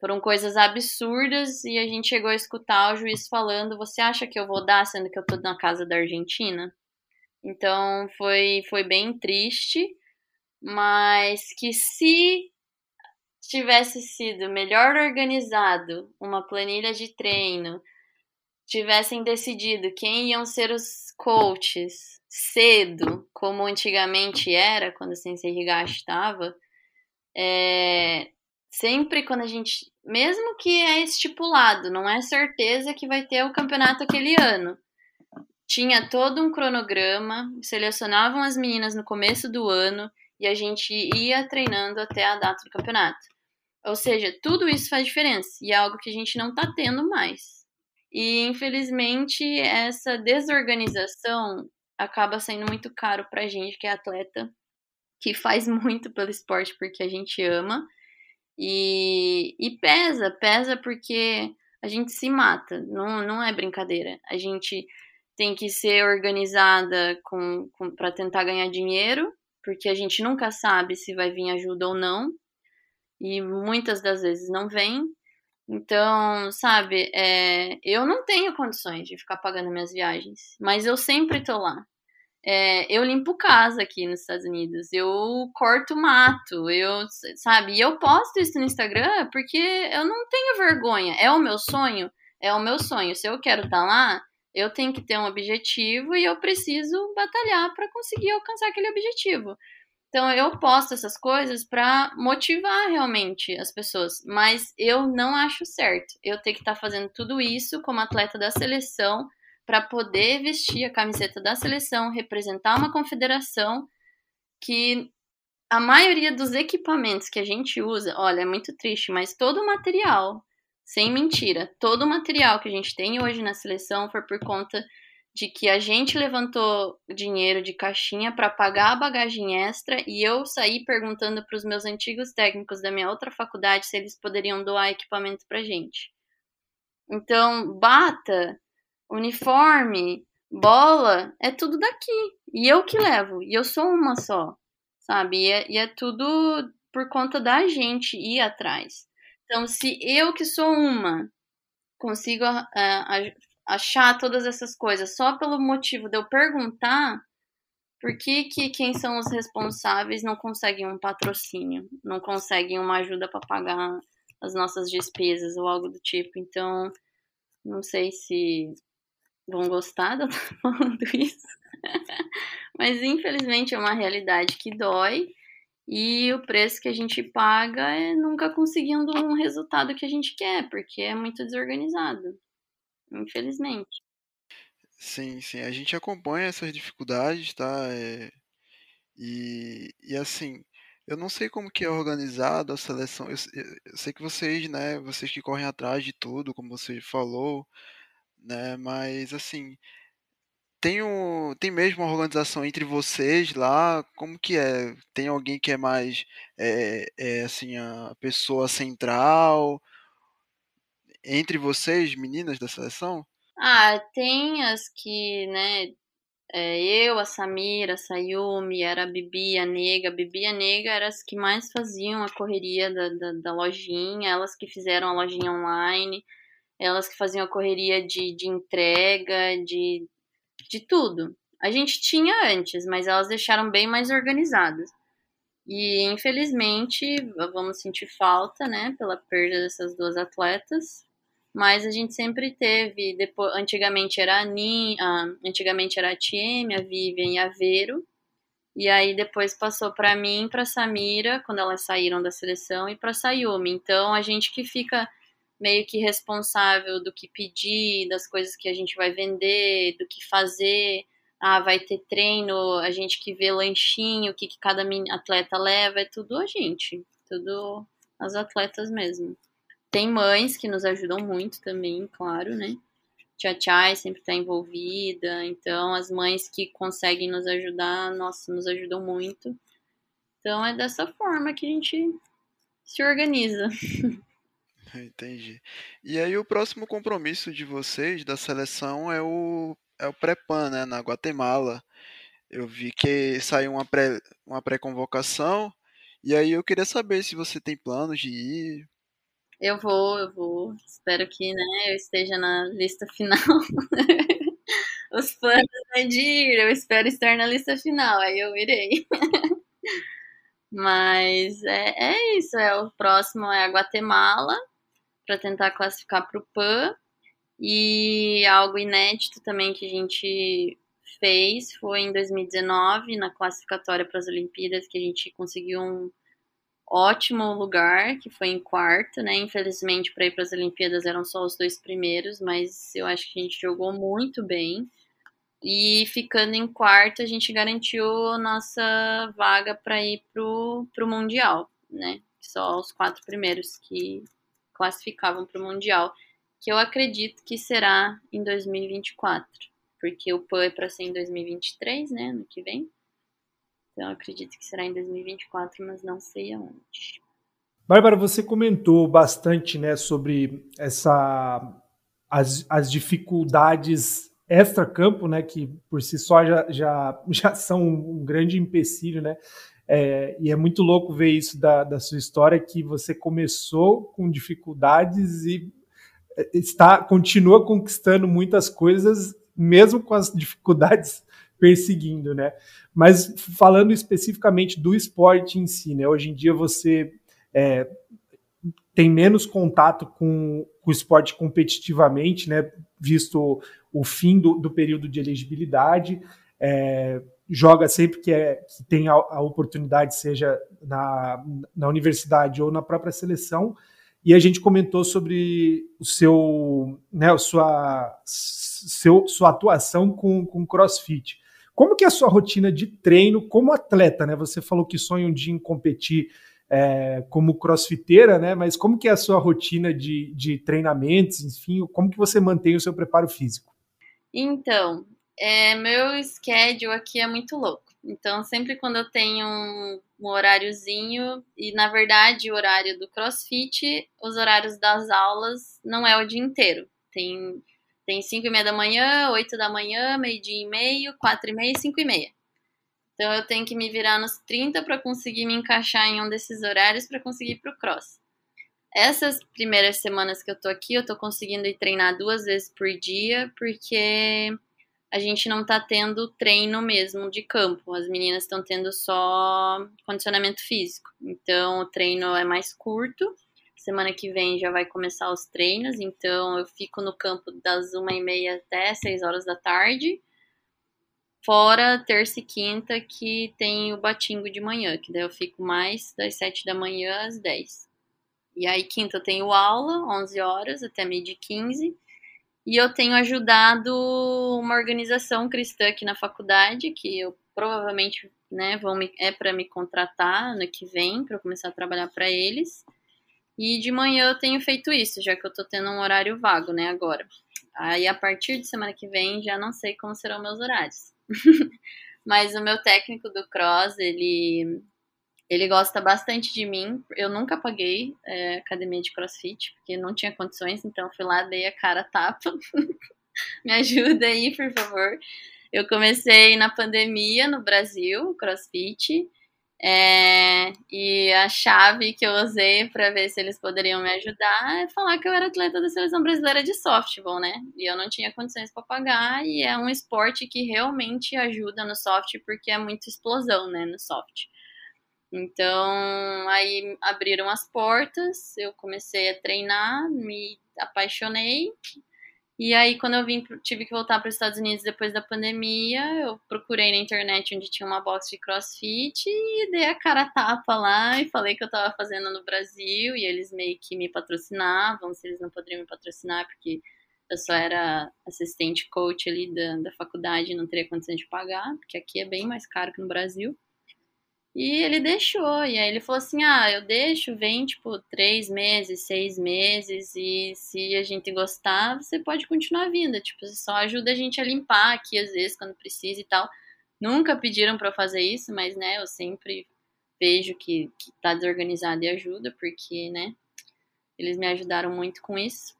Speaker 3: foram coisas absurdas e a gente chegou a escutar o juiz falando: Você acha que eu vou dar, sendo que eu tô na casa da Argentina? Então, foi, foi bem triste, mas que se tivesse sido melhor organizado uma planilha de treino tivessem decidido quem iam ser os coaches cedo, como antigamente era, quando o Sensei Higashi estava, é, sempre quando a gente, mesmo que é estipulado, não é certeza que vai ter o campeonato aquele ano. Tinha todo um cronograma, selecionavam as meninas no começo do ano e a gente ia treinando até a data do campeonato. Ou seja, tudo isso faz diferença e é algo que a gente não está tendo mais. E infelizmente essa desorganização acaba sendo muito caro pra gente que é atleta, que faz muito pelo esporte porque a gente ama. E, e pesa, pesa porque a gente se mata, não, não é brincadeira. A gente tem que ser organizada com, com para tentar ganhar dinheiro, porque a gente nunca sabe se vai vir ajuda ou não, e muitas das vezes não vem. Então, sabe, é, eu não tenho condições de ficar pagando minhas viagens, mas eu sempre tô lá. É, eu limpo casa aqui nos Estados Unidos, eu corto mato, eu, sabe, e eu posto isso no Instagram porque eu não tenho vergonha. É o meu sonho? É o meu sonho. Se eu quero estar tá lá, eu tenho que ter um objetivo e eu preciso batalhar para conseguir alcançar aquele objetivo. Então eu posto essas coisas para motivar realmente as pessoas, mas eu não acho certo. Eu tenho que estar tá fazendo tudo isso como atleta da seleção para poder vestir a camiseta da seleção, representar uma confederação que a maioria dos equipamentos que a gente usa, olha, é muito triste, mas todo o material, sem mentira, todo o material que a gente tem hoje na seleção foi por conta de que a gente levantou dinheiro de caixinha para pagar a bagagem extra e eu saí perguntando para os meus antigos técnicos da minha outra faculdade se eles poderiam doar equipamento para gente. Então, bata, uniforme, bola, é tudo daqui. E eu que levo. E eu sou uma só, sabe? E é, e é tudo por conta da gente ir atrás. Então, se eu que sou uma consigo uh, achar todas essas coisas só pelo motivo de eu perguntar por que, que quem são os responsáveis não conseguem um patrocínio, não conseguem uma ajuda para pagar as nossas despesas ou algo do tipo. Então, não sei se vão gostar de eu estar falando isso, mas infelizmente é uma realidade que dói e o preço que a gente paga é nunca conseguindo um resultado que a gente quer, porque é muito desorganizado infelizmente.
Speaker 2: Sim, sim, a gente acompanha essas dificuldades, tá? É... E, e assim, eu não sei como que é organizado a seleção. Eu, eu, sei que vocês, né, vocês que correm atrás de tudo, como você falou, né, mas assim, tem, um, tem mesmo uma organização entre vocês lá? Como que é? Tem alguém que é mais, é, é assim, a pessoa central? Entre vocês, meninas da seleção?
Speaker 3: Ah, tem as que, né, é, eu, a Samira, a Sayumi, era a Bibi, a Nega. A Bibi a Nega eram as que mais faziam a correria da, da, da, lojinha, elas que fizeram a lojinha online, elas que faziam a correria de, de entrega, de, de tudo. A gente tinha antes, mas elas deixaram bem mais organizadas. E infelizmente vamos sentir falta, né, pela perda dessas duas atletas mas a gente sempre teve, depois, antigamente era a Nin, antigamente era a TM, a Vivian e a Vero, e aí depois passou para mim, para Samira, quando elas saíram da seleção, e para Sayumi. Então a gente que fica meio que responsável do que pedir, das coisas que a gente vai vender, do que fazer. Ah, vai ter treino, a gente que vê lanchinho, o que, que cada atleta leva, é tudo a gente, tudo as atletas mesmo. Tem mães que nos ajudam muito também, claro, né? Tia Chai sempre está envolvida, então as mães que conseguem nos ajudar, nossa, nos ajudam muito. Então é dessa forma que a gente se organiza.
Speaker 2: Entendi. E aí o próximo compromisso de vocês da seleção é o é o pré-pan, né, na Guatemala. Eu vi que saiu uma pré uma pré-convocação e aí eu queria saber se você tem planos de ir,
Speaker 3: eu vou, eu vou. Espero que né, eu esteja na lista final. Os planos é de ir, eu espero estar na lista final, aí eu irei. Mas é, é isso, é o próximo é a Guatemala, para tentar classificar para o PAN. E algo inédito também que a gente fez foi em 2019, na classificatória para as Olimpíadas, que a gente conseguiu um ótimo lugar, que foi em quarto, né? Infelizmente, para ir para as Olimpíadas eram só os dois primeiros, mas eu acho que a gente jogou muito bem. E ficando em quarto, a gente garantiu nossa vaga para ir pro, pro Mundial, né? Só os quatro primeiros que classificavam para o Mundial, que eu acredito que será em 2024, porque o PAN é para ser em 2023, né? Ano que vem. Então, acredito que será em 2024, mas não sei aonde.
Speaker 1: Bárbara, você comentou bastante né, sobre essa, as, as dificuldades extra-campo, né, que por si só já, já, já são um grande empecilho, né, é, e é muito louco ver isso da, da sua história, que você começou com dificuldades e é, está continua conquistando muitas coisas, mesmo com as dificuldades perseguindo, né? Mas falando especificamente do esporte em si, né? Hoje em dia você é, tem menos contato com, com, o esporte competitivamente, né? Visto o fim do, do período de elegibilidade. É, joga sempre que, é, que tem a, a, oportunidade, seja na, na universidade ou na própria seleção. E a gente comentou sobre o seu, né, sua, seu, sua atuação com, com CrossFit. Como que é a sua rotina de treino como atleta, né? Você falou que sonha um dia em competir é, como crossfiteira, né? Mas como que é a sua rotina de, de treinamentos, enfim, como que você mantém o seu preparo físico?
Speaker 3: Então, é, meu schedule aqui é muito louco. Então, sempre quando eu tenho um, um horáriozinho, e na verdade o horário do crossfit, os horários das aulas não é o dia inteiro. Tem, tem 5 e meia da manhã, 8 da manhã, meio-dia e meio, 4 e meia e 5 e meia. Então eu tenho que me virar nos 30 para conseguir me encaixar em um desses horários para conseguir ir pro cross. Essas primeiras semanas que eu tô aqui, eu tô conseguindo ir treinar duas vezes por dia, porque a gente não tá tendo treino mesmo de campo. As meninas estão tendo só condicionamento físico. Então o treino é mais curto. Semana que vem já vai começar os treinos, então eu fico no campo das uma e meia até seis horas da tarde. Fora terça e quinta que tem o batingo de manhã, que daí eu fico mais das sete da manhã às dez. E aí quinta eu tenho aula, 11 horas até meio de 15 e eu tenho ajudado uma organização cristã aqui na faculdade, que eu provavelmente né, vão me, é para me contratar no que vem, para eu começar a trabalhar para eles. E de manhã eu tenho feito isso, já que eu estou tendo um horário vago, né, agora. Aí a partir de semana que vem já não sei como serão meus horários. Mas o meu técnico do cross, ele ele gosta bastante de mim. Eu nunca paguei é, academia de crossfit, porque não tinha condições, então fui lá, dei a cara tapa. Me ajuda aí, por favor. Eu comecei na pandemia no Brasil, crossfit. É, e a chave que eu usei para ver se eles poderiam me ajudar é falar que eu era atleta da seleção brasileira de softball, né? E eu não tinha condições para pagar, e é um esporte que realmente ajuda no soft, porque é muita explosão, né, no soft. Então, aí abriram as portas, eu comecei a treinar, me apaixonei. E aí, quando eu vim, tive que voltar para os Estados Unidos depois da pandemia, eu procurei na internet onde tinha uma box de crossfit e dei a cara a tapa lá e falei que eu estava fazendo no Brasil e eles meio que me patrocinavam, se eles não poderiam me patrocinar, porque eu só era assistente coach ali da, da faculdade e não teria condição de pagar, porque aqui é bem mais caro que no Brasil. E ele deixou. E aí ele falou assim: ah, eu deixo, vem tipo três meses, seis meses, e se a gente gostar, você pode continuar vindo. Tipo, só ajuda a gente a limpar aqui às vezes quando precisa e tal. Nunca pediram para fazer isso, mas né, eu sempre vejo que, que tá desorganizado e ajuda, porque, né, eles me ajudaram muito com isso.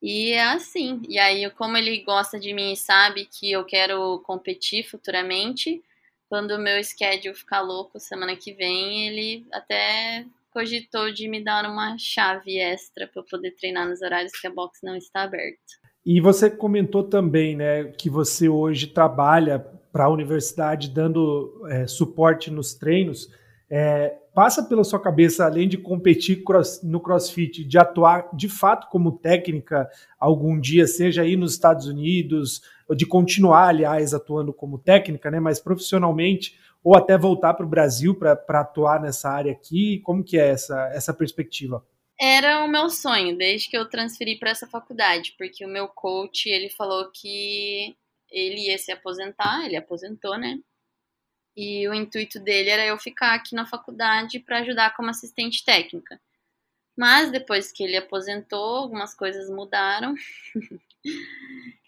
Speaker 3: E é assim. E aí, como ele gosta de mim e sabe que eu quero competir futuramente, quando o meu schedule ficar louco semana que vem, ele até cogitou de me dar uma chave extra para poder treinar nos horários que a box não está aberta.
Speaker 1: E você comentou também, né, que você hoje trabalha para a universidade dando é, suporte nos treinos. É, passa pela sua cabeça, além de competir cross, no CrossFit, de atuar de fato como técnica algum dia, seja aí nos Estados Unidos, de continuar, aliás, atuando como técnica, né, mas profissionalmente, ou até voltar para o Brasil para atuar nessa área aqui? Como que é essa, essa perspectiva?
Speaker 3: Era o meu sonho, desde que eu transferi para essa faculdade, porque o meu coach, ele falou que ele ia se aposentar, ele aposentou, né? E o intuito dele era eu ficar aqui na faculdade para ajudar como assistente técnica. Mas depois que ele aposentou, algumas coisas mudaram.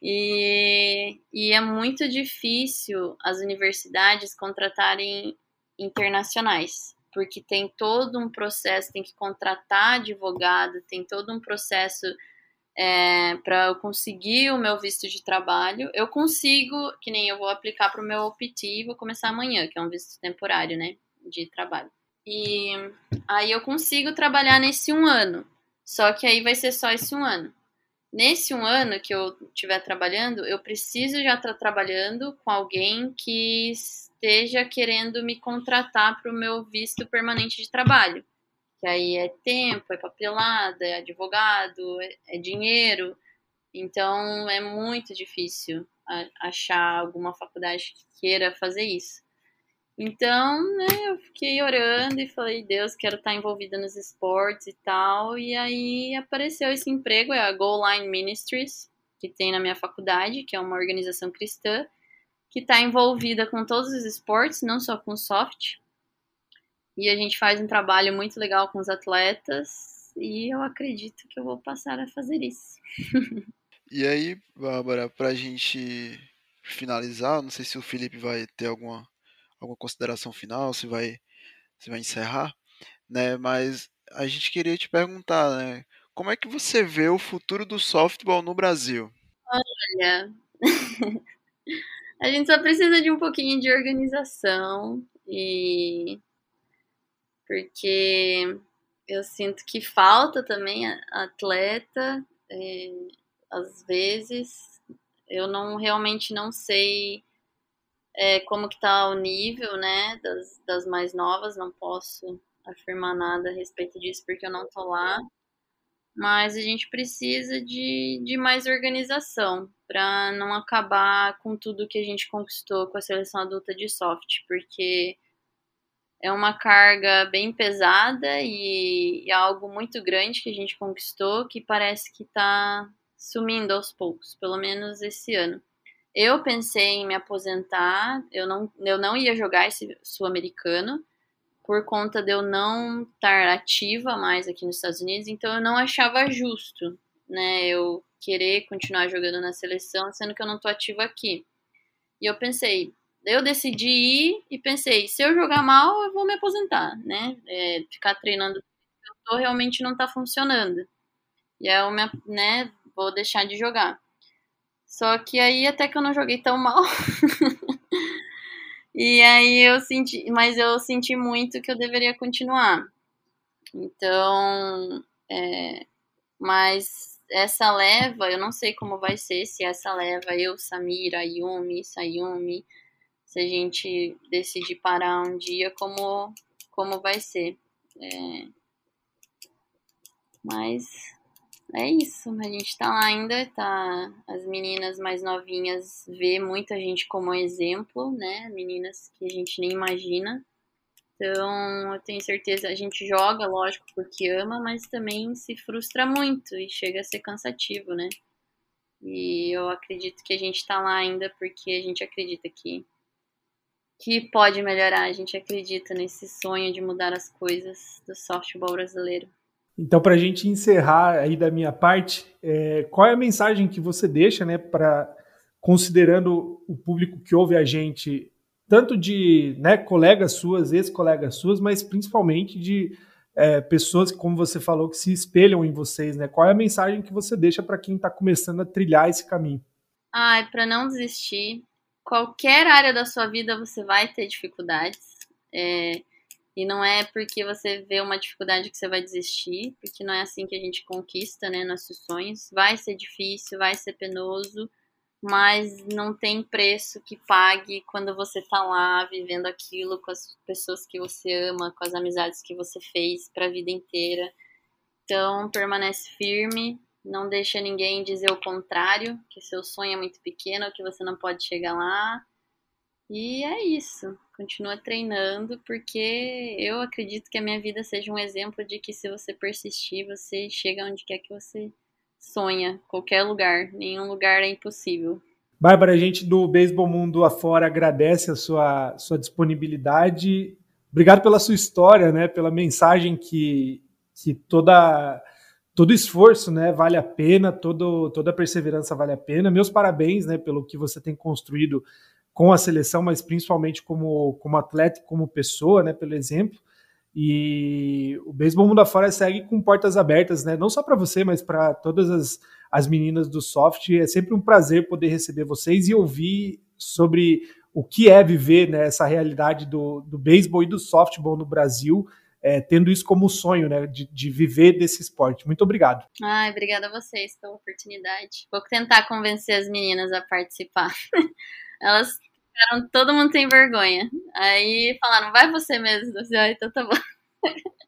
Speaker 3: e, e é muito difícil as universidades contratarem internacionais, porque tem todo um processo, tem que contratar advogado, tem todo um processo é, para eu conseguir o meu visto de trabalho. Eu consigo, que nem eu vou aplicar para o meu OPT, vou começar amanhã, que é um visto temporário, né, de trabalho. E aí eu consigo trabalhar nesse um ano. Só que aí vai ser só esse um ano. Nesse um ano que eu estiver trabalhando, eu preciso já estar trabalhando com alguém que esteja querendo me contratar para o meu visto permanente de trabalho. Que aí é tempo, é papelada, é advogado, é, é dinheiro. Então é muito difícil achar alguma faculdade que queira fazer isso. Então, né, eu fiquei orando e falei, Deus, quero estar envolvida nos esportes e tal. E aí apareceu esse emprego, é a Goal Line Ministries, que tem na minha faculdade, que é uma organização cristã, que está envolvida com todos os esportes, não só com soft. E a gente faz um trabalho muito legal com os atletas. E eu acredito que eu vou passar a fazer isso.
Speaker 2: e aí, Bárbara, para a gente finalizar, não sei se o Felipe vai ter alguma alguma consideração final, se vai, se vai encerrar, né? Mas a gente queria te perguntar, né? Como é que você vê o futuro do softball no Brasil?
Speaker 3: Olha, a gente só precisa de um pouquinho de organização e porque eu sinto que falta também atleta, é, às vezes eu não realmente não sei é, como que tá o nível, né, das, das mais novas, não posso afirmar nada a respeito disso porque eu não tô lá. Mas a gente precisa de, de mais organização para não acabar com tudo que a gente conquistou com a seleção adulta de soft, porque é uma carga bem pesada e, é algo muito grande que a gente conquistou que parece que está sumindo aos poucos, pelo menos esse ano. Eu pensei em me aposentar, eu não, eu não ia jogar esse sul-americano por conta de eu não estar ativa mais aqui nos Estados Unidos, então eu não achava justo, né, eu querer continuar jogando na seleção, sendo que eu não estou ativa aqui. E eu pensei, eu decidi ir e pensei, se eu jogar mal, eu vou me aposentar, né? É, ficar treinando eu tô realmente não tá funcionando. E aí eu me, né, vou deixar de jogar. Só que aí até que eu não joguei tão mal. e aí eu senti, mas eu senti muito que eu deveria continuar. Então, é, mas essa leva, eu não sei como vai ser, se essa leva eu, Samira, Yumi, Sayumi, se a gente decidir parar um dia, como, como vai ser. É, mas é isso, a gente tá lá ainda, tá. As meninas mais novinhas vê muita gente como exemplo, né? Meninas que a gente nem imagina. Então, eu tenho certeza, a gente joga, lógico, porque ama, mas também se frustra muito e chega a ser cansativo, né? E eu acredito que a gente tá lá ainda porque a gente acredita que que pode melhorar, a gente acredita nesse sonho de mudar as coisas do softball brasileiro.
Speaker 1: Então, para a gente encerrar aí da minha parte, é, qual é a mensagem que você deixa, né, para considerando o público que ouve a gente, tanto de né, colegas suas, ex-colegas suas, mas principalmente de é, pessoas, como você falou, que se espelham em vocês, né? Qual é a mensagem que você deixa para quem está começando a trilhar esse caminho?
Speaker 3: Ai, para não desistir. Qualquer área da sua vida você vai ter dificuldades. É, e não é porque você vê uma dificuldade que você vai desistir, porque não é assim que a gente conquista, né, nossos sonhos. Vai ser difícil, vai ser penoso, mas não tem preço que pague quando você tá lá vivendo aquilo com as pessoas que você ama, com as amizades que você fez para a vida inteira. Então, permanece firme, não deixa ninguém dizer o contrário, que seu sonho é muito pequeno, que você não pode chegar lá. E é isso. Continua treinando, porque eu acredito que a minha vida seja um exemplo de que se você persistir, você chega onde quer que você sonha. Qualquer lugar. Nenhum lugar é impossível.
Speaker 1: Bárbara, a gente do Beisebol Mundo afora agradece a sua, sua disponibilidade. Obrigado pela sua história, né? Pela mensagem que, que toda todo esforço, né, vale a pena, todo, toda perseverança vale a pena. Meus parabéns, né, pelo que você tem construído com a seleção, mas principalmente como, como atleta como pessoa, né, pelo exemplo. E o Beisebol Mundo Afora segue com portas abertas, né? Não só para você, mas para todas as, as meninas do soft. É sempre um prazer poder receber vocês e ouvir sobre o que é viver né, essa realidade do, do beisebol e do softball no Brasil, é, tendo isso como sonho, né, de, de, viver desse esporte. Muito obrigado.
Speaker 3: Ai, obrigada a vocês pela oportunidade. Vou tentar convencer as meninas a participar. Elas ficaram, todo mundo tem vergonha. Aí falaram, vai você mesmo. Ah, então tá bom.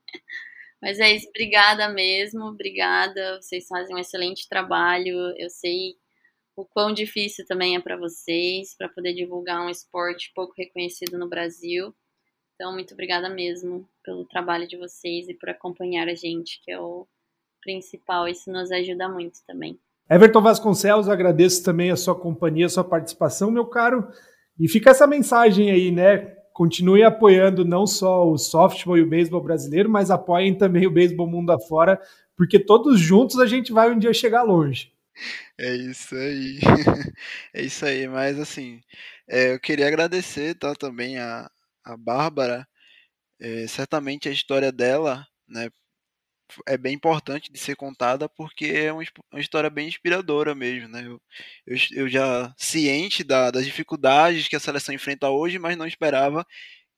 Speaker 3: Mas é isso, obrigada mesmo, obrigada. Vocês fazem um excelente trabalho. Eu sei o quão difícil também é para vocês, para poder divulgar um esporte pouco reconhecido no Brasil. Então, muito obrigada mesmo pelo trabalho de vocês e por acompanhar a gente, que é o principal. Isso nos ajuda muito também.
Speaker 1: Everton Vasconcelos, agradeço também a sua companhia, a sua participação, meu caro. E fica essa mensagem aí, né? Continue apoiando não só o softball e o beisebol brasileiro, mas apoiem também o beisebol mundo afora, porque todos juntos a gente vai um dia chegar longe.
Speaker 2: É isso aí. É isso aí, mas assim, é, eu queria agradecer tá, também a, a Bárbara. É, certamente a história dela, né, é bem importante de ser contada porque é uma, uma história bem inspiradora mesmo, né? Eu, eu, eu já ciente da, das dificuldades que a seleção enfrenta hoje, mas não esperava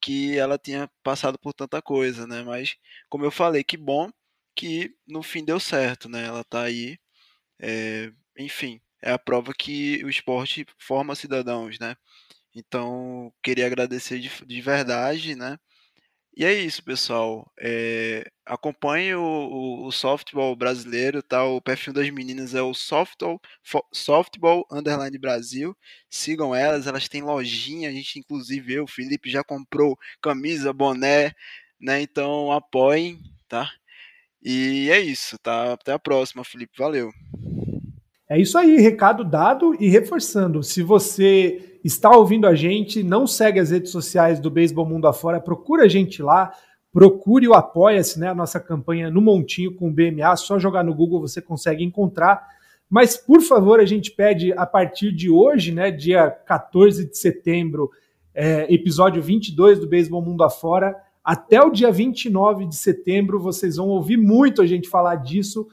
Speaker 2: que ela tinha passado por tanta coisa, né? Mas como eu falei, que bom que no fim deu certo, né? Ela tá aí, é, enfim, é a prova que o esporte forma cidadãos, né? Então queria agradecer de, de verdade, né? E é isso, pessoal. É, acompanhe o, o, o, softball brasileiro, tá? O perfil das meninas é o softball, softball underline Brasil. Sigam elas, elas têm lojinha. A gente, inclusive, eu, o Felipe, já comprou camisa, boné, né? Então apoiem, tá? E é isso, tá? Até a próxima, Felipe. Valeu.
Speaker 1: É isso aí, recado dado e reforçando. Se você está ouvindo a gente, não segue as redes sociais do Beisebol Mundo Afora, procura a gente lá, procure o Apoia-se, né? A nossa campanha no Montinho com o BMA, só jogar no Google você consegue encontrar. Mas, por favor, a gente pede a partir de hoje, né, dia 14 de setembro, é, episódio 22 do Beisebol Mundo Afora, até o dia 29 de setembro, vocês vão ouvir muito a gente falar disso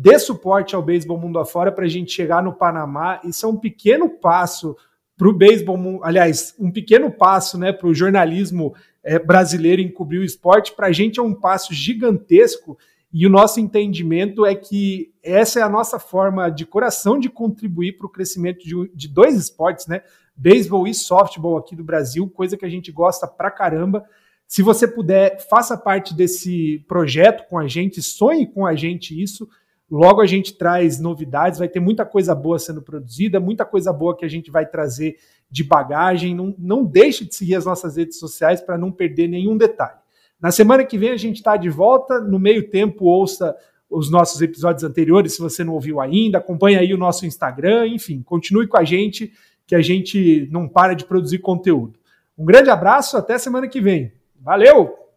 Speaker 1: dê suporte ao beisebol mundo afora para a gente chegar no Panamá. Isso é um pequeno passo para o beisebol, aliás, um pequeno passo né, para o jornalismo é, brasileiro encobrir o esporte. Para a gente é um passo gigantesco e o nosso entendimento é que essa é a nossa forma de coração de contribuir para o crescimento de, de dois esportes, né? Beisebol e softball aqui do Brasil, coisa que a gente gosta pra caramba. Se você puder, faça parte desse projeto com a gente, sonhe com a gente isso. Logo a gente traz novidades, vai ter muita coisa boa sendo produzida, muita coisa boa que a gente vai trazer de bagagem. Não, não deixe de seguir as nossas redes sociais para não perder nenhum detalhe. Na semana que vem a gente está de volta. No meio tempo, ouça os nossos episódios anteriores, se você não ouviu ainda. Acompanhe aí o nosso Instagram. Enfim, continue com a gente, que a gente não para de produzir conteúdo. Um grande abraço, até semana que vem. Valeu!